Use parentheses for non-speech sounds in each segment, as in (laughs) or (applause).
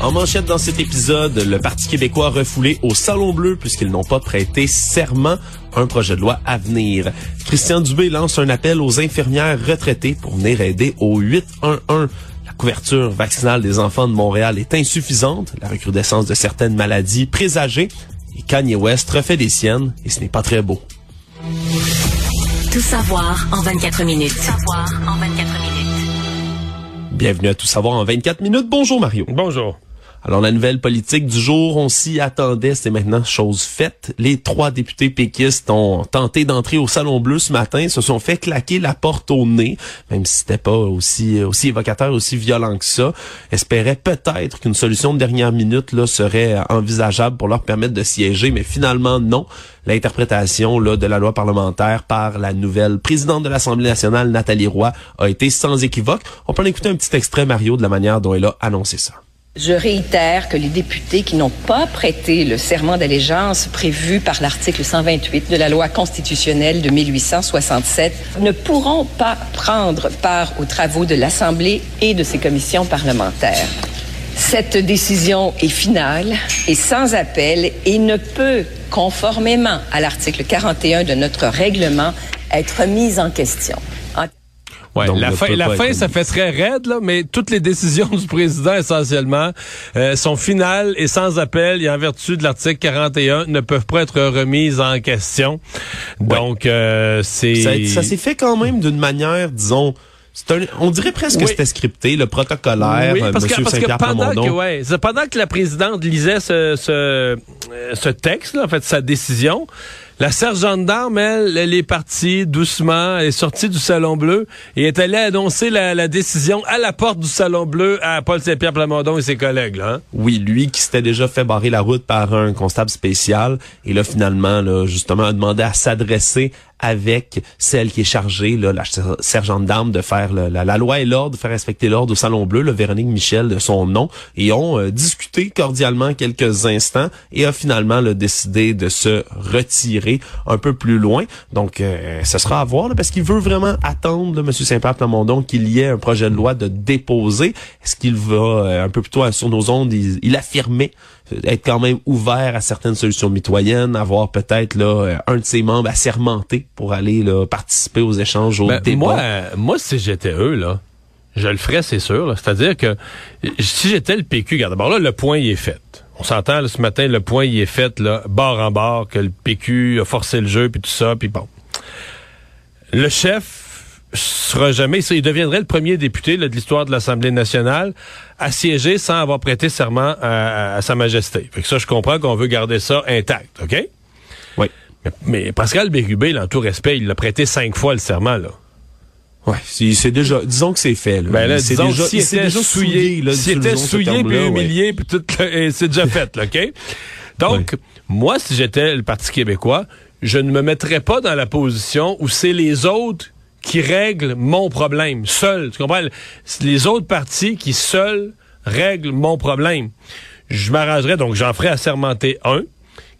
En manchette dans cet épisode, le Parti québécois refoulé au Salon Bleu puisqu'ils n'ont pas prêté serment un projet de loi à venir. Christian Dubé lance un appel aux infirmières retraitées pour venir aider au 811. La couverture vaccinale des enfants de Montréal est insuffisante, la recrudescence de certaines maladies présagées, et Kanye West refait des siennes, et ce n'est pas très beau. Tout savoir en 24 minutes. Tout savoir en 24 minutes. Bienvenue à Tout savoir en 24 minutes. Bonjour Mario. Bonjour. Alors, la nouvelle politique du jour, on s'y attendait, c'est maintenant chose faite. Les trois députés péquistes ont tenté d'entrer au Salon Bleu ce matin, se sont fait claquer la porte au nez, même si c'était pas aussi aussi évocateur, aussi violent que ça. Espéraient peut-être qu'une solution de dernière minute là serait envisageable pour leur permettre de siéger, mais finalement non. L'interprétation là de la loi parlementaire par la nouvelle présidente de l'Assemblée nationale, Nathalie Roy, a été sans équivoque. On peut en écouter un petit extrait, Mario, de la manière dont elle a annoncé ça. Je réitère que les députés qui n'ont pas prêté le serment d'allégeance prévu par l'article 128 de la loi constitutionnelle de 1867 ne pourront pas prendre part aux travaux de l'Assemblée et de ses commissions parlementaires. Cette décision est finale et sans appel et ne peut, conformément à l'article 41 de notre règlement, être mise en question. Ouais, la fin, la fin ça fait très raide, là, mais toutes les décisions (laughs) du président, essentiellement, euh, sont finales et sans appel et en vertu de l'article 41 ne peuvent pas être remises en question. Donc, euh, c'est... Ça, ça s'est fait quand même d'une manière, disons... Un, on dirait presque Oui. que c'était scripté, le protocolaire, Oui, euh, parce que, parce que pendant que, ouais, c'est pendant que la présidente lisait ce, ce, ce texte, là, en fait, sa décision, la sergente d'armes, elle, elle est partie doucement, elle est sortie du Salon Bleu et est allée annoncer la, décision à la porte du Salon Bleu à Paul Saint-Pierre Plamondon et ses collègues. Là, hein? Oui, lui qui s'était déjà fait barrer la route par un constable spécial et là finalement là justement a demandé à s'adresser avec celle qui est chargée, là, la ser- sergente d'armes, de faire la, loi et l'ordre, de faire respecter l'ordre au Salon Bleu, le Véronique Michel de son nom, et ont euh, discuté cordialement quelques instants et a finalement décidé de se retirer un peu plus loin. Donc, euh, ce sera à voir, parce qu'il veut vraiment attendre, là, M. Saint-Pierre Plamondon, qu'il y ait un projet de loi de déposer. Est-ce qu'il va, euh, un peu plus tôt sur nos ondes, il, il affirmait être quand même ouvert à certaines solutions mitoyennes, avoir peut-être là euh, un de ses membres assermenté pour aller là, participer aux échanges, aux Ben, débats. moi, moi, si j'étais eux, là, je le ferais, c'est sûr. C'est-à-dire que si j'étais le PQ, regarde, d'abord là, le point il est fait. On s'entend ce matin, le point il est fait, là, bord en bord, que le PQ a forcé le jeu, puis tout ça, puis bon. Le chef sera jamais, il deviendrait le premier député là, de l'histoire de l'Assemblée nationale à siéger sans avoir prêté serment à, à- à Sa Majesté. Fait que ça, je comprends qu'on veut garder ça intact, OK? Oui. Mais, mais Pascal Bérubé, là, en tout respect, il l'a prêté cinq fois le serment, là. Ouais, c'est c'est déjà, disons que c'est fait. Là. Ben là, disons, déjà, était déjà souillé, là, était souillé puis humilié, puis tout, c'est déjà fait, là, OK? Donc, moi, si j'étais le Parti québécois, je ne me mettrais pas dans la position où c'est les autres qui règlent mon problème, seuls. Tu comprends? Les autres partis qui seuls règlent mon problème. Je m'arrangerais, donc j'en ferais assermenter un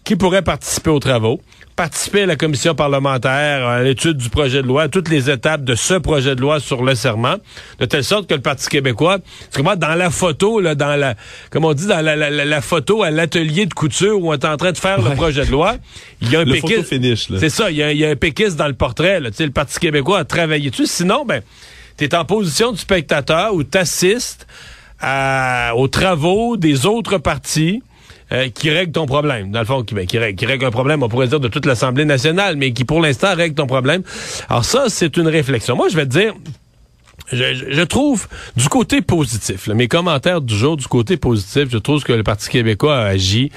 qui pourrait participer aux travaux, participer à la commission parlementaire, à l'étude du projet de loi, à toutes les étapes de ce projet de loi sur le serment, de telle sorte que le Parti québécois, tu comprends, dans la photo, là, dans la, comme on dit, dans la, la- la- la photo à l'atelier de couture où on est en train de faire le projet de loi, il y a un Le péquiste. C'est ça, il y, a, il y a un péquiste dans le portrait, là, tu sais, le Parti québécois a travaillé dessus. Sinon, ben, t'es en position du spectateur où t'assistes à- aux travaux des autres partis euh, qui règlent ton problème. Dans le fond, qui, ben, qui, règle, qui règle un problème, on pourrait dire, de toute l'Assemblée nationale, mais qui, pour l'instant, règle ton problème. Alors ça, c'est une réflexion. Moi, je vais te dire, je, je- trouve du côté positif, mes commentaires du jour du côté positif, je trouve que le Parti québécois a agi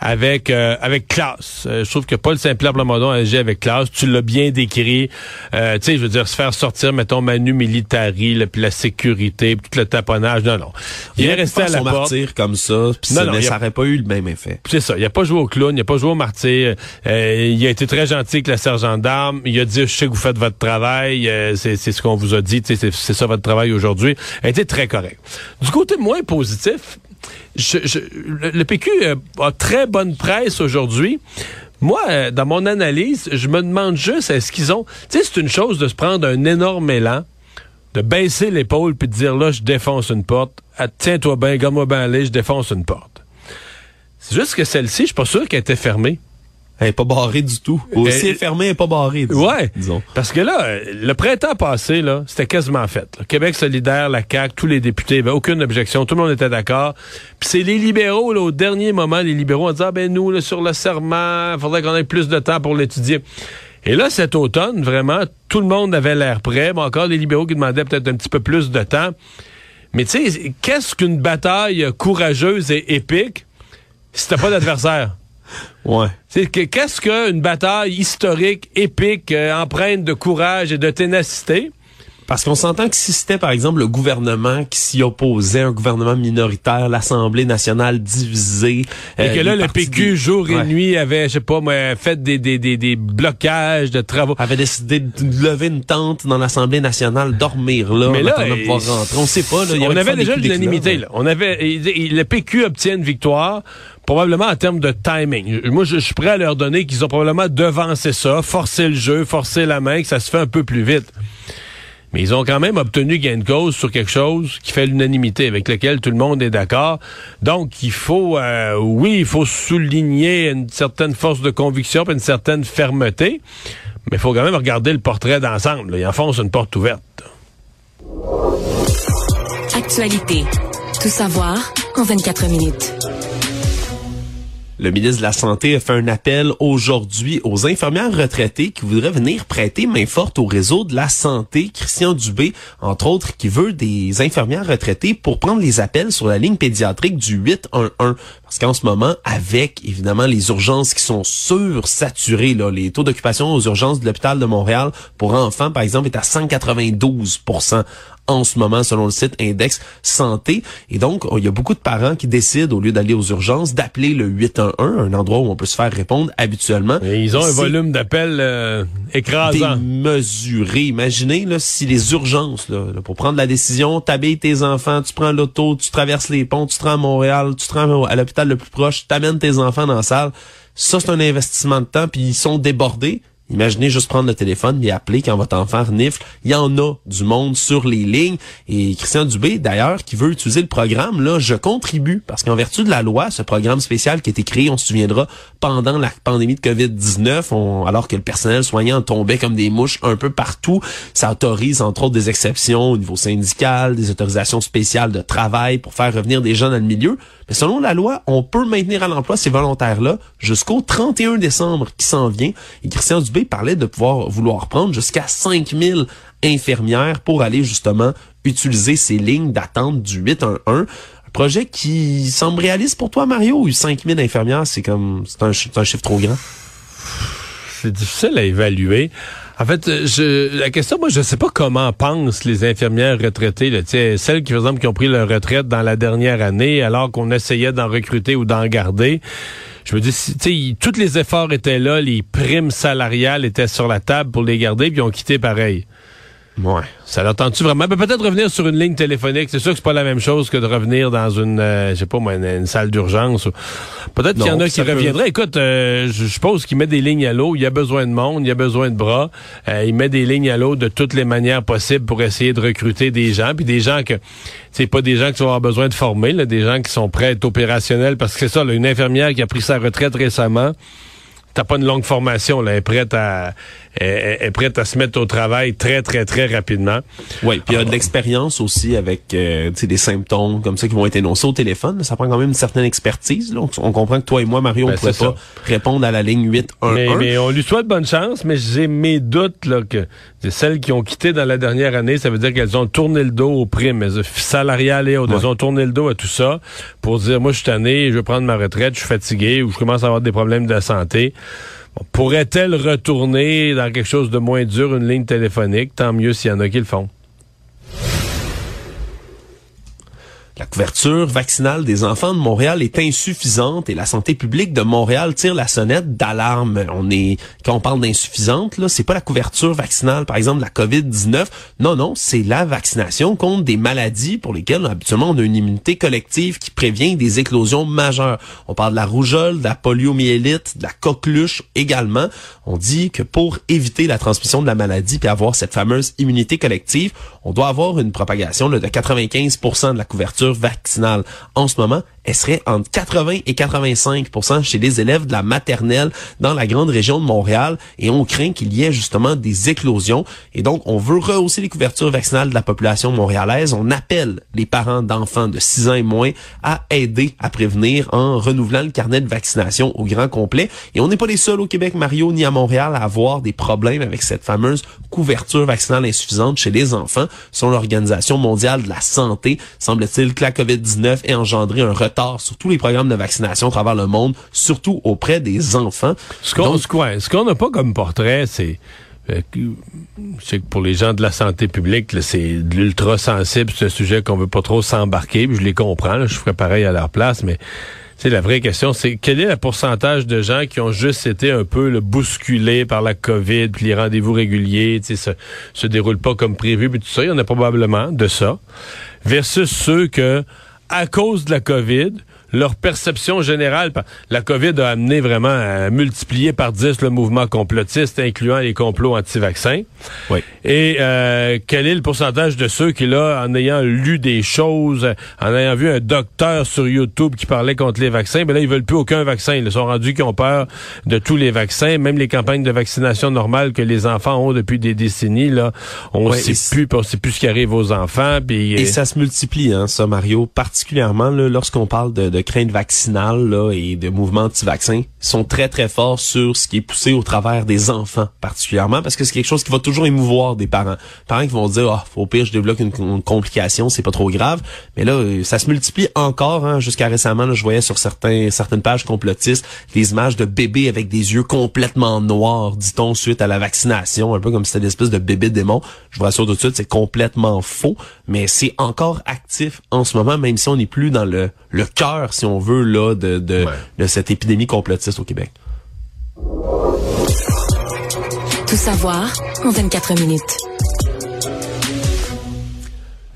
avec euh, avec classe. Euh, je trouve que Paul Saint-Pierre Plamondon agit avec classe. Tu l'as bien décrit. Euh, tu sais, je veux dire, se faire sortir, mettons, Manu Militari, là, puis la sécurité, puis tout le taponnage. Non, non. Il, est resté à la porte. martyr comme ça, puis ça n'aurait pas eu le même effet. C'est ça. Il a pas joué au clown, il a pas joué au martyr. il a été très gentil avec la sergent d'armes. Il a dit, je sais que vous faites votre travail. c'est ce qu'on vous a dit. C'est ça votre travail aujourd'hui. Il a été très correct. Du côté moins positif, le, PQ euh, a très bonne presse aujourd'hui. Moi, euh, dans mon analyse, je me demande juste, est-ce qu'ils ont... Tu sais, c'est une chose de se prendre un énorme élan, de baisser l'épaule puis de dire, là, je défonce une porte. Ah, tiens-toi bien, gamme-moi bien aller, je défonce une porte. C'est juste que celle-ci, je suis pas sûr qu'elle était fermée. Elle est pas barrée du tout. Aussi fermée, elle est pas barrée. Disons. Ouais. Parce que là, le printemps passé, là, c'était quasiment fait. Québec solidaire, la CAQ, tous les députés, avait aucune objection, tout le monde était d'accord. Puis c'est les libéraux, là, au dernier moment, les libéraux ont dit, ah ben nous, là, sur le serment, il faudrait qu'on ait plus de temps pour l'étudier. Et là, cet automne, vraiment, tout le monde avait l'air prêt. Bon, encore les libéraux qui demandaient peut-être un petit peu plus de temps. Mais tu sais, qu'est-ce qu'une bataille courageuse et épique si t'as pas d'adversaire? Ouais. C'est que qu'est-ce qu'une bataille historique, épique, euh, empreinte de courage et de ténacité? Parce qu'on s'entend que si c'était, par exemple, le gouvernement qui s'y opposait, un gouvernement minoritaire, l'Assemblée nationale divisée... Et que euh, là, le PQ, jour et nuit, avait, je sais pas, moi, fait des, des, des, des, blocages de travaux. Avait décidé de lever une tente dans l'Assemblée nationale, dormir là, Mais là, rentrer. On sait pas. Là, on avait déjà l'unanimité. Là. On avait, le PQ obtient une victoire probablement en termes de timing. Moi, je, suis prêt à leur donner qu'ils ont probablement devancé ça, forcé le jeu, forcé la main, que ça se fait un peu plus vite. Mais ils ont quand même obtenu gain de cause sur quelque chose qui fait l'unanimité, avec lequel tout le monde est d'accord. Donc, il faut, euh, oui, il faut souligner une certaine force de conviction et une certaine fermeté, mais il faut quand même regarder le portrait d'ensemble. Il enfonce une porte ouverte. Actualité. Tout savoir en 24 minutes. Le ministre de la Santé a fait un appel aujourd'hui aux infirmières retraitées qui voudraient venir prêter main forte au réseau de la santé. Christian Dubé, entre autres, qui veut des infirmières retraitées pour prendre les appels sur la ligne pédiatrique du 811. Parce qu'en ce moment, avec évidemment les urgences qui sont sursaturées, là, les taux d'occupation aux urgences de l'hôpital de Montréal pour enfants, par exemple, est à 192 en ce moment selon le site Index Santé. Et donc, il y a beaucoup de parents qui décident, au lieu d'aller aux urgences, d'appeler le 811, un endroit où on peut se faire répondre habituellement. Et ils ont un volume d'appels euh, écrasant. Démesuré. Imaginez là, si les urgences, là, pour prendre la décision, t'habilles tes enfants, tu prends l'auto, tu traverses les ponts, tu te rends à Montréal, tu te rends à l'hôpital le plus proche, t'amènes tes enfants dans la salle. Ça, c'est un investissement de temps, puis ils sont débordés. Imaginez juste prendre le téléphone et appeler quand votre enfant renifle. Il y en a du monde sur les lignes. Et Christian Dubé, d'ailleurs, qui veut utiliser le programme, là, je contribue. Parce qu'en vertu de la loi, ce programme spécial qui a été créé, on se souviendra, pendant la pandémie de COVID-19, alors que le personnel soignant tombait comme des mouches un peu partout, ça autorise, entre autres, des exceptions au niveau syndical, des autorisations spéciales de travail pour faire revenir des gens dans le milieu. Mais selon la loi, on peut maintenir à l'emploi ces volontaires-là jusqu'au 31 décembre qui s'en vient. Et Christian Dubé parlait de pouvoir vouloir prendre jusqu'à 5000 infirmières pour aller justement utiliser ces lignes d'attente du 811. Un projet qui semble réaliste pour toi, Mario, 5000 infirmières, c'est comme, c'est un, un chiffre trop grand? C'est difficile à évaluer. En fait, je, la question, moi, je sais pas comment pensent les infirmières retraitées, là, celles qui, par exemple, qui ont pris leur retraite dans la dernière année, alors qu'on essayait d'en recruter ou d'en garder. Je me dis, tu tous les efforts étaient là, les primes salariales étaient sur la table pour les garder, puis ils ont quitté pareil. Ouais. Ça l'entend-tu vraiment? peut-être revenir sur une ligne téléphonique. C'est sûr que c'est pas la même chose que de revenir dans une, euh, je sais pas moi, une, salle d'urgence. Peut-être qu'il y en a qui reviendraient. Écoute, euh, je suppose qu'il met des lignes à l'eau. Il y a besoin de monde, il y a besoin de bras. Euh, il met des lignes à l'eau de toutes les manières possibles pour essayer de recruter des gens. Puis des gens que, c'est pas des gens qui vont avoir besoin de former, là, des gens qui sont prêts à être opérationnels. Parce que c'est ça, là, une infirmière qui a pris sa retraite récemment t'as pas une longue formation, là, elle est prête à, est, est prête à se mettre au travail très, très, très rapidement. Oui, puis il y a de l'expérience aussi avec euh, des symptômes comme ça qui vont être énoncés au téléphone. Ça prend quand même une certaine expertise. Là. On, comprend que toi et moi, Mario, on Ben, pourrait pas répondre à la ligne 811. Mais, mais on lui souhaite bonne chance, mais j'ai mes doutes là, que celles qui ont quitté dans la dernière année, ça veut dire qu'elles ont tourné le dos aux primes elles- salariales et autres. Elles ont tourné le dos à tout ça pour dire, moi, je suis tanné, je veux prendre ma retraite, je suis fatigué ou je commence à avoir des problèmes de santé. Pourrait-elle retourner dans quelque chose de moins dur, une ligne téléphonique? Tant mieux s'il y en a qui le font. La couverture vaccinale des enfants de Montréal est insuffisante et la santé publique de Montréal tire la sonnette d'alarme. On est quand on parle d'insuffisante là, c'est pas la couverture vaccinale par exemple de la Covid-19. Non non, c'est la vaccination contre des maladies pour lesquelles habituellement on a une immunité collective qui prévient des éclosions majeures. On parle de la rougeole, de la poliomyélite, de la coqueluche également. On dit que pour éviter la transmission de la maladie puis avoir cette fameuse immunité collective, on doit avoir une propagation là, de 95% de la couverture vaccinale. En ce moment, elle serait entre 80 et 85 chez les élèves de la maternelle dans la grande région de Montréal et on craint qu'il y ait justement des éclosions et donc on veut rehausser les couvertures vaccinales de la population montréalaise. On appelle les parents d'enfants de 6 ans et moins à aider à prévenir en renouvelant le carnet de vaccination au grand complet et on n'est pas les seuls au Québec Mario ni à Montréal à avoir des problèmes avec cette fameuse couverture vaccinale insuffisante chez les enfants. Selon l'Organisation mondiale de la santé, semble-t-il que la COVID-19 ait engendré un retard sur tous les programmes de vaccination à travers le monde, surtout auprès des enfants. Ce qu'on n'a pas comme portrait, c'est euh, que- sais que pour les gens de la santé publique, c'est de l'ultra sensible, c'est un sujet qu'on veut pas trop s'embarquer, je les comprends, là, je ferais pareil à leur place, mais c'est la vraie question, c'est quel est le pourcentage de gens qui ont juste été un peu bousculés par la COVID, puis les rendez-vous réguliers, tu sais, se, se déroulent pas comme prévu, puis tout ça, il y en a probablement de ça, versus ceux que, à cause de la COVID, leur perception générale, la COVID a amené vraiment à multiplier par 10 le mouvement complotiste, incluant les complots anti-vaccins. Oui. Et euh, quel est le pourcentage de ceux qui, là, en ayant lu des choses, en ayant vu un docteur sur YouTube qui parlait contre les vaccins, ben là, ils veulent plus aucun vaccin. Ils sont rendus qui ont peur de tous les vaccins, même les campagnes de vaccination normales que les enfants ont depuis des décennies, là, on Ouais, sait plus, on sait plus ce qui arrive aux enfants, puis... Et euh, ça se multiplie, hein, ça, Mario, particulièrement lorsqu'on parle de, de crainte vaccinale là, et de mouvements anti-vaccins, sont très, très forts sur ce qui est poussé au travers des enfants, particulièrement, parce que c'est quelque chose qui va toujours émouvoir des parents. Parents qui vont dire, ah, au pire, je débloque une, complication, c'est pas trop grave. Mais là, euh, ça se multiplie encore, hein, jusqu'à récemment, là, je voyais sur certains, certaines pages complotistes des images de bébés avec des yeux complètement noirs, dit-on, suite à la vaccination, un peu comme si c'était une espèce de bébé démon. Je vous rassure tout de suite, c'est complètement faux, mais c'est encore actif en ce moment, même si on n'est plus dans le, le cœur, si on veut, là, de, de, Ouais. de cette épidémie complotiste au Québec. Tout savoir en 24 minutes.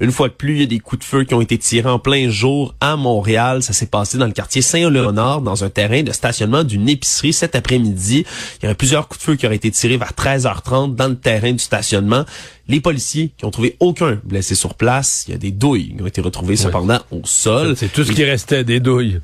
Une fois de plus, il y a des coups de feu qui ont été tirés en plein jour à Montréal. Ça s'est passé dans le quartier Saint-Léonard, dans un terrain de stationnement d'une épicerie cet après-midi. Il y aurait plusieurs coups de feu qui auraient été tirés vers 13h30 dans le terrain du stationnement. Les policiers qui ont trouvé aucun blessé sur place. Il y a des douilles qui ont été retrouvées cependant au sol. c'est tout ce Et- qui restait des douilles.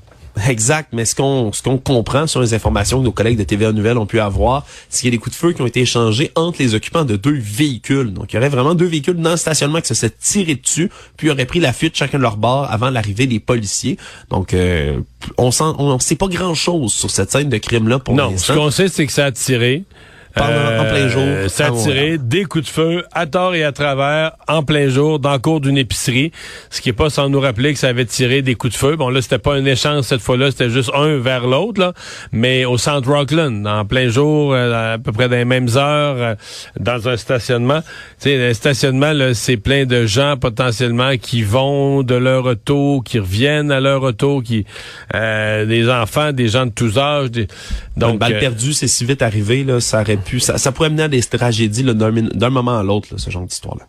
Exact, mais ce qu'on ce qu'on comprend sur les informations que nos collègues de TVA Nouvelles ont pu avoir, c'est qu'il y a des coups de feu qui ont été échangés entre les occupants de deux véhicules. Donc il y aurait vraiment deux véhicules dans le stationnement qui se seraient tirés dessus, puis auraient pris la fuite chacun de leur bord avant l'arrivée des policiers. Donc euh, on sent on sait pas grand-chose sur cette scène de crime là pour Non, ce l'instant. qu'on sait, c'est que ça a tiré. Pendant- en plein jour, Ça à a tiré Montréal. des coups de feu à tort et à travers en plein jour dans le cours d'une épicerie. Ce qui est pas sans nous rappeler que ça avait tiré des coups de feu. Bon là, c'était pas un échange cette fois-là, c'était juste un vers l'autre là, mais au centre Rockland, en plein jour, euh, à peu près dans les mêmes heures, euh, dans un stationnement. Tu sais, le stationnement là, c'est plein de gens potentiellement qui vont de leur auto, qui reviennent à leur auto, qui euh, des enfants, des gens de tous âges. Des, Donc, une balle euh, perdue, c'est si vite arrivé, là, ça aurait ça, pourrait mener à des tragédies d'un moment à l'autre, ce genre d'histoire-là.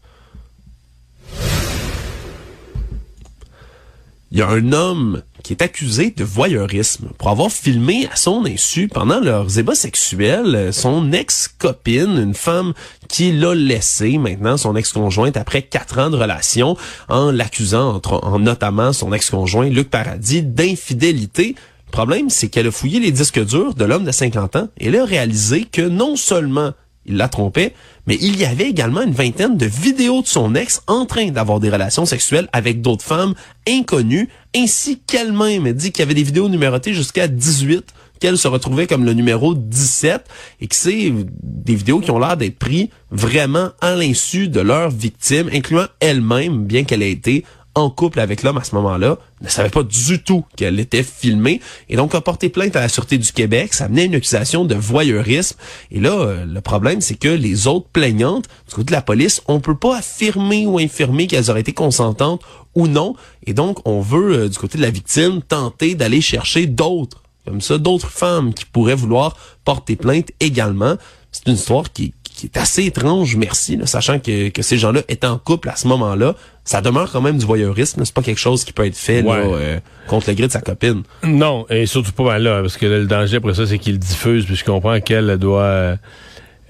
Il y a un homme qui est accusé de voyeurisme pour avoir filmé à son insu pendant leurs ébats sexuels euh, son ex-copine, une femme qui l'a laissé maintenant, son ex-conjointe, après quatre ans de relation, en l'accusant, en notamment son ex-conjoint Luc Paradis, d'infidélité. Le problème, c'est qu'elle a fouillé les disques durs de l'homme de 50 ans et elle a réalisé que non seulement il la trompait, mais il y avait également une vingtaine de vidéos de son ex en train d'avoir des relations sexuelles avec d'autres femmes inconnues, ainsi qu'elle-même. Dit qu'il y avait des vidéos numérotées jusqu'à 18 qu'elle se retrouvait comme le numéro 17 et que c'est des vidéos qui ont l'air d'être prises vraiment à l'insu de leurs victimes, incluant elle-même, bien qu'elle ait été en couple avec l'homme à ce moment-là, ne savait pas du tout qu'elle était filmée et donc a porté plainte à la Sûreté du Québec. Ça menait une accusation de voyeurisme. Et là, euh, le problème, c'est que les autres plaignantes, du côté de la police, on peut pas affirmer ou infirmer qu'elles auraient été consentantes ou non. Et donc, on veut, euh, du côté de la victime, tenter d'aller chercher d'autres comme ça, d'autres femmes qui pourraient vouloir porter plainte également. C'est une histoire qui, est assez étrange, merci, sachant que, que ces gens-là étaient en couple à ce moment-là. Ça demeure quand même du voyeurisme, c'est pas quelque chose qui peut être fait euh, contre le gré de sa copine. Non, et surtout pas mal là, parce que le danger après ça, c'est qu'il diffuse, puis je comprends qu'elle doit...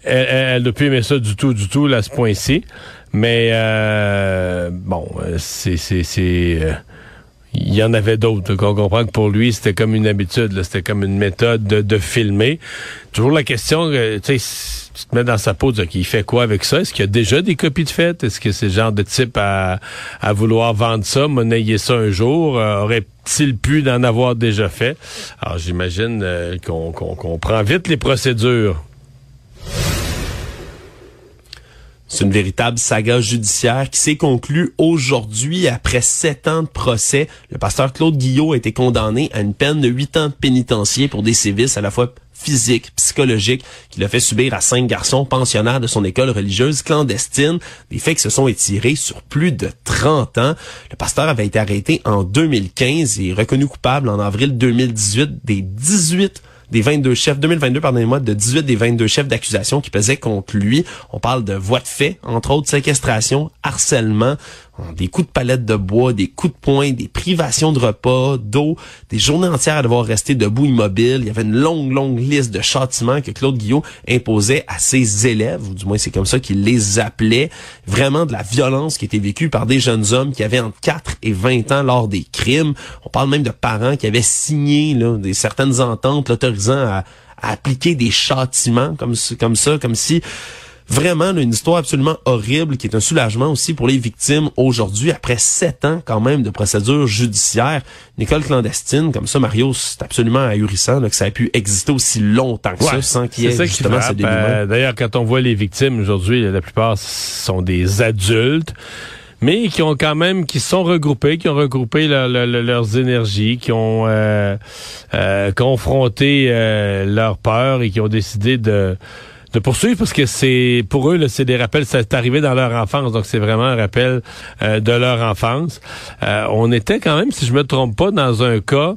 elle, elle, doit plus aimer ça du tout, du tout, là, à ce point-ci. Mais euh, bon, c'est... c'est, c'est euh, il y en avait d'autres. On comprend que pour lui, c'était comme une habitude, c'était comme une méthode de, filmer. Toujours la question, euh, tu sais, te mets dans sa peau, il fait quoi avec ça? Est-ce qu'il y a déjà des copies de fait? Est-ce que c'est le genre de type à, vouloir vendre ça, monnayer ça un jour? Euh, aurait-il pu d'en avoir déjà fait? Alors j'imagine euh, qu'on prend vite les procédures. C'est une véritable saga judiciaire qui s'est conclue aujourd'hui après sept ans de procès. Le pasteur Claude Guillot a été condamné à une peine de huit ans de pénitencier pour des sévices à la fois physiques, psychologiques, qu'il a fait subir à cinq garçons pensionnaires de son école religieuse clandestine, des faits qui se sont étirés sur plus de 30 ans. Le pasteur avait été arrêté en 2015 et reconnu coupable en avril 2018 des 18 des 22 chefs, 2022, pardonnez-moi, de 18 des 22 chefs d'accusation qui pesaient contre lui. On parle de voies de fait, entre autres séquestration, harcèlement, des coups de palette de bois, des coups de poing, des privations de repas, d'eau, des journées entières à devoir rester debout immobile. Il y avait une longue, longue liste de châtiments que Claude Guillot imposait à ses élèves, ou du moins c'est comme ça qu'il les appelait. Vraiment de la violence qui était vécue par des jeunes hommes qui avaient entre 4 et 20 ans lors des crimes. On parle même de parents qui avaient signé là, des certaines ententes l'autorisant à, appliquer des châtiments comme ça, comme si Vraiment, une histoire absolument horrible qui est un soulagement aussi pour les victimes aujourd'hui, après sept ans quand même de procédure judiciaire. Une école clandestine, comme ça, Mario, c'est absolument ahurissant que ça ait pu exister aussi longtemps que ça sans qu'il y ait justement ce. Euh, d'ailleurs, quand on voit les victimes aujourd'hui, la plupart sont des adultes mais qui ont quand même, qui sont regroupés, qui ont regroupé leurs énergies, qui ont euh, euh, confronté leur peur et qui ont décidé de de poursuivre parce que c'est pour eux c'est des rappels c'est arrivé dans leur enfance donc c'est vraiment un rappel euh, de leur enfance euh, on était quand même si je me trompe pas dans un cas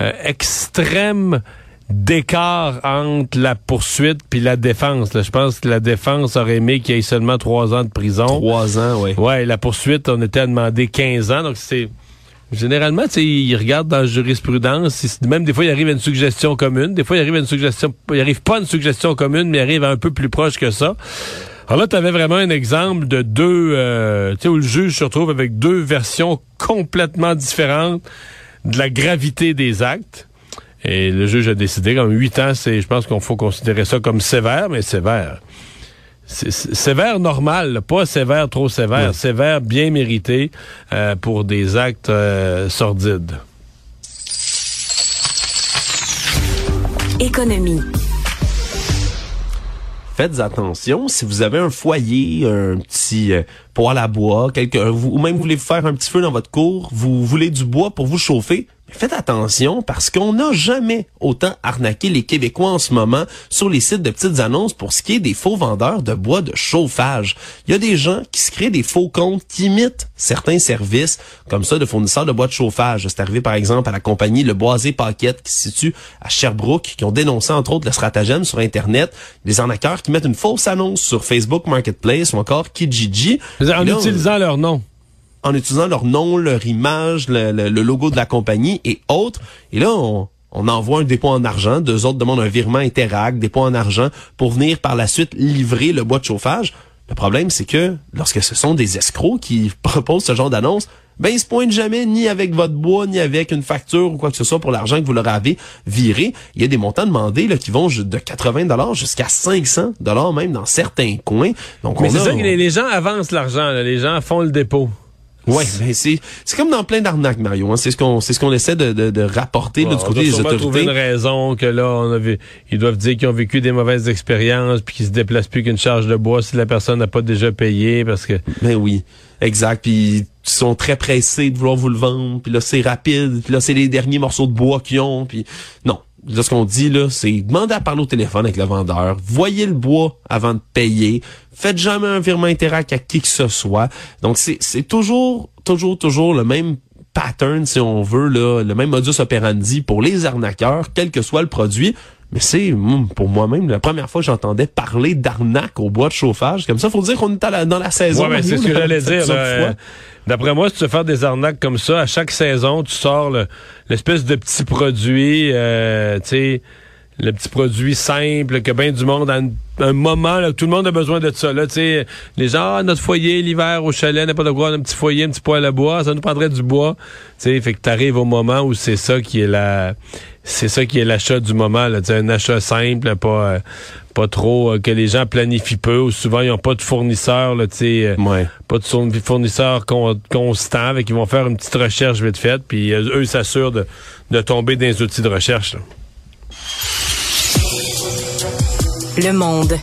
euh, extrême d'écart entre la poursuite puis la défense. je pense que la défense aurait aimé qu'il y ait seulement trois ans de prison. Trois ans, oui. Ouais, la poursuite, on était à demander 15 ans. Donc, c'est Généralement, ils regardent dans la jurisprudence. Même des fois, il arrive à une suggestion commune. Des fois, il arrive à une suggestion. Il arrive pas à une suggestion commune, mais il arrive un peu plus proche que ça. Alors là, tu avais vraiment un exemple de deux, euh, tu sais, où le juge se retrouve avec deux versions complètement différentes de la gravité des actes. Et le juge a décidé, comme huit ans, c'est, je pense qu'on faut considérer ça comme sévère, mais sévère sévère normal, pas sévère trop sévère, sévère bien mérité euh, pour des actes euh, sordides. Économie. Faites attention, si vous avez un foyer, un petit euh, poêle à bois, quelque, ou même vous voulez faire un petit feu dans votre cour, vous voulez du bois pour vous chauffer, Faites attention parce qu'on n'a jamais autant arnaqué les Québécois en ce moment sur les sites de petites annonces pour ce qui est des faux vendeurs de bois de chauffage. Il y a des gens qui se créent des faux comptes qui imitent certains services comme ça de fournisseurs de bois de chauffage. C'est arrivé par exemple à la compagnie Le Boisé Paquette qui se situe à Sherbrooke qui ont dénoncé entre autres le stratagème sur Internet. Des arnaqueurs qui mettent une fausse annonce sur Facebook Marketplace ou encore Kijiji. En utilisant leur nom en utilisant leur nom, leur image, le, logo de la compagnie et autres. Et là, on, envoie un dépôt en argent, deux autres demandent un virement Interact, dépôt en argent, pour venir par la suite livrer le bois de chauffage. Le problème, c'est que lorsque ce sont des escrocs qui (laughs) proposent ce genre d'annonce, ben ils se pointent jamais ni avec votre bois, ni avec une facture ou quoi que ce soit pour l'argent que vous leur avez viré. Il y a des montants demandés là, qui vont de 80 dollars jusqu'à 500 dollars même dans certains coins. Donc, Mais c'est ça que les, gens avancent l'argent, les gens font le dépôt. Oui, ben c'est c'est comme dans plein d'arnaques, Mario. Hein. C'est ce qu'on c'est ce qu'on essaie de, de, de rapporter là, du côté des autorités. trouver une raison que là, on a ils doivent dire qu'ils ont vécu des mauvaises expériences puis qu'ils se déplacent plus qu'une charge de bois si la personne n'a pas déjà payé parce que. Ben oui, exact. Puis ils sont très pressés de vouloir vous le vendre. Puis là, c'est rapide. Puis là, c'est les derniers morceaux de bois qu'ils ont. Puis non, Là, ce qu'on dit, là, c'est demandez à parler au téléphone avec le vendeur, voyez le bois avant de payer, faites jamais un virement interact à qui que ce soit. Donc, c'est toujours, toujours, toujours le même pattern, si on veut, là, le même modus operandi pour les arnaqueurs, quel que soit le produit. Mais c'est, hmm, pour moi-même, la première fois que j'entendais parler d'arnaque au bois de chauffage. Comme ça, faut dire qu'on est dans la saison. Ouais, mais c'est ce que j'allais dire. D'après moi, si tu veux faire des arnaques comme ça, à chaque saison, tu sors l'espèce de petit produit, euh, tu sais, le petit produit simple que bien du monde a un, moment là, tout le monde a besoin de ça là tu sais les gens ah, notre foyer l'hiver au chalet n'importe quoi un petit foyer un petit poêle à bois ça nous prendrait du bois tu sais fait que t'arrives au moment où c'est ça qui est la c'est ça qui est l'achat du moment là un achat simple pas euh, pas trop euh, que les gens planifient peu ou souvent ils n'ont pas de fournisseur là tu sais euh, pas de fournisseur constant avec ils vont faire une petite recherche vite faite puis eux s'assurent de, de tomber dans les outils de recherche là. Le Monde.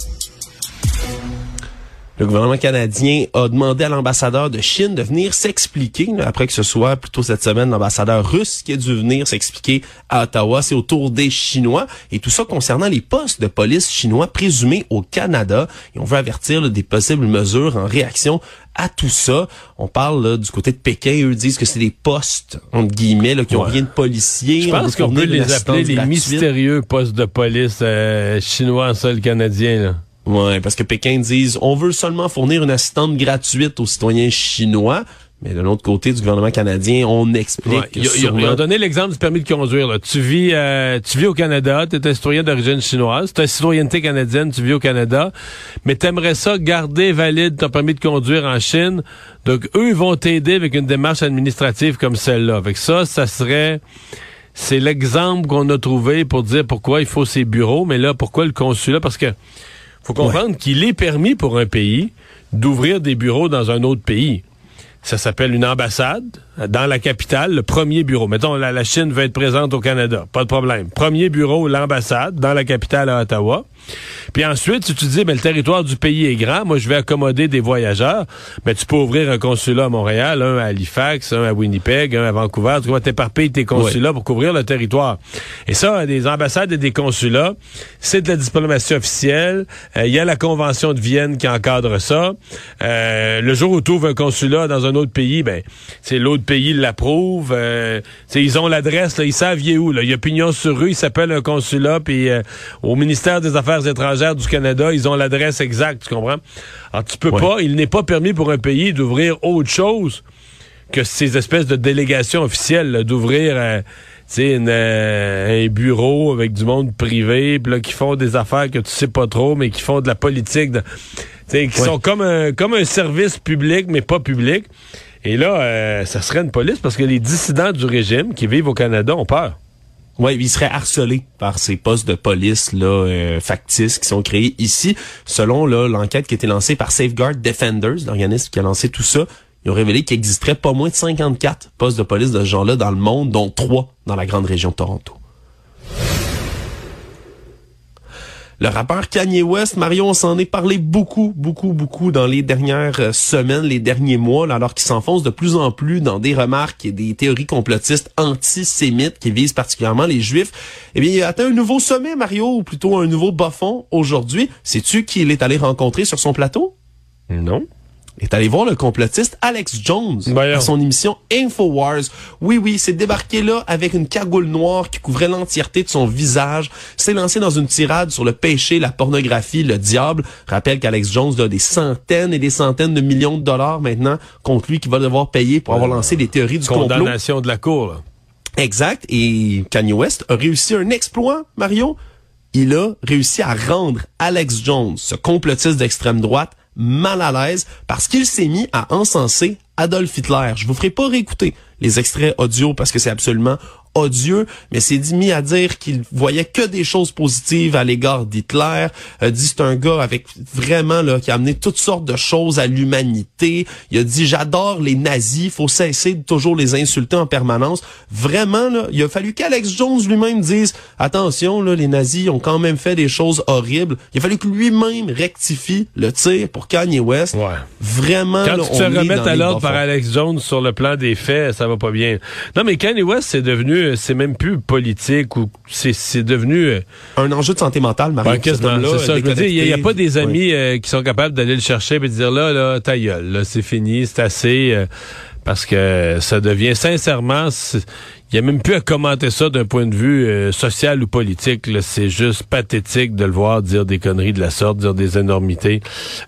Le gouvernement canadien a demandé à l'ambassadeur de Chine de venir s'expliquer, après que ce soit plutôt cette semaine l'ambassadeur russe qui a dû venir s'expliquer à Ottawa. C'est autour des Chinois et tout ça concernant les postes de police chinois présumés au Canada. Et on veut avertir des possibles mesures en réaction à tout ça. On parle du côté de Pékin, eux disent que c'est des postes, entre guillemets, qui ont rien de policier. Je pense qu'on peut les appeler les mystérieux postes de police euh, chinois en sol canadien. Là. Ouais, parce que Pékin disent on veut seulement fournir une assistante gratuite aux citoyens chinois. Mais de l'autre côté du gouvernement canadien, on explique. ils, ont donné l'exemple du permis de conduire. Là. Tu vis, euh, tu vis au Canada, tu es un citoyen d'origine chinoise, tu as une citoyenneté canadienne, tu vis au Canada, mais tu aimerais ça garder valide ton permis de conduire en Chine. Donc eux, ils vont t'aider avec une démarche administrative comme celle-là. Avec ça, ça serait c'est l'exemple qu'on a trouvé pour dire pourquoi il faut ces bureaux, mais là, pourquoi le consulat? Parce que faut comprendre qu'il est permis pour un pays d'ouvrir des bureaux dans un autre pays. Ça s'appelle une ambassade dans la capitale, le premier bureau. Mettons, la, la Chine veut être présente au Canada, pas de problème. Premier bureau, l'ambassade dans la capitale à Ottawa. Puis ensuite, si tu dis, ben, le territoire du pays est grand, moi, je vais accommoder des voyageurs, ben, tu peux ouvrir un consulat à Montréal, un à Halifax, un à Winnipeg, un à Vancouver. Tu vas t'éparpiller tes consulats pour couvrir le territoire. Et ça, des ambassades et des consulats, c'est de la diplomatie officielle. Euh, il y a la Convention de Vienne qui encadre ça. Euh, le jour où tu ouvres un consulat dans un autre pays, ben, c'est l'autre pays l'approuve. Euh, ils ont l'adresse, ils savent y est où. Là. Il y a pignon sur rue, il s'appelle un consulat, puis euh, au ministère des Affaires étrangères du Canada, ils ont l'adresse exacte, tu comprends? Alors, tu peux pas, il n'est pas permis pour un pays d'ouvrir autre chose que ces espèces de délégations officielles, d'ouvrir euh, euh, un bureau avec du monde privé, là, qui font des affaires que tu sais pas trop, mais qui font de la politique, de, qui sont comme un, comme un service public, mais pas public. Et là, euh, ça serait une police parce que les dissidents du régime qui vivent au Canada ont peur. Oui, il serait harcelé par ces postes de police là euh, factices qui sont créés ici. Selon l'enquête qui a été lancée par Safeguard Defenders, l'organisme qui a lancé tout ça, ils ont révélé qu'il existerait pas moins de 54 postes de police de ce genre-là dans le monde, dont trois dans la grande région de Toronto. Le rappeur Kanye West, Marion, on s'en est parlé beaucoup, beaucoup, beaucoup dans les dernières euh, semaines, les derniers mois, alors qu'il s'enfonce de plus en plus dans des remarques et des théories complotistes antisémites qui visent particulièrement les Juifs. Eh bien, il a atteint un nouveau sommet, Mario, ou plutôt un nouveau bas fond aujourd'hui. Sais-tu qui il est allé rencontrer sur son plateau? Non est allé voir le complotiste Alex Jones à son émission Infowars. Oui, oui, s'est débarqué là avec une cagoule noire qui couvrait l'entièreté de son visage, s'est lancé dans une tirade sur le péché, la pornographie, le diable. Rappelle qu'Alex Jones a des centaines et des centaines de millions de dollars maintenant contre lui qui va devoir payer pour avoir lancé des théories du complot. Condamnation de la cour. Là. Exact. Et Kanye West a réussi un exploit, Mario. Il a réussi à rendre Alex Jones, ce complotiste d'extrême droite, mal à l'aise parce qu'il s'est mis à encenser Adolf Hitler. Je vous ferai pas réécouter les extraits audio parce que c'est absolument odieux, mais s'est dit mis à dire qu'il voyait que des choses positives à l'égard d'Hitler. Euh, dit c'est un gars avec vraiment là qui a amené toutes sortes de choses à l'humanité. Il a dit j'adore les nazis, faut cesser de toujours les insulter en permanence. Vraiment là, il a fallu qu'Alex Jones lui-même dise attention là, les nazis ont quand même fait des choses horribles. Il a fallu que lui-même rectifie le tir pour Kanye West. Ouais. Vraiment Quand là, tu te on est remets à l'ordre par. Alex Jones sur le plan des faits, ça va pas bien. Non, mais Kanye West, c'est devenu, c'est même plus politique ou c'est, devenu. euh, un enjeu de santé mentale, ben, homme-là, c'est ça. Je veux dire, il y a- pas des Oui. amis euh, qui sont capables d'aller le chercher et de dire là, là, ta gueule, là, c'est fini, c'est assez. euh, parce que ça devient sincèrement, il y a même plus à commenter ça d'un point de vue euh, social ou politique. C'est juste pathétique de le voir dire des conneries de la sorte, dire des énormités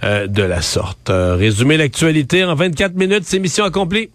euh, de la sorte. Euh, résumer l'actualité en 24 minutes, c'est mission accomplie.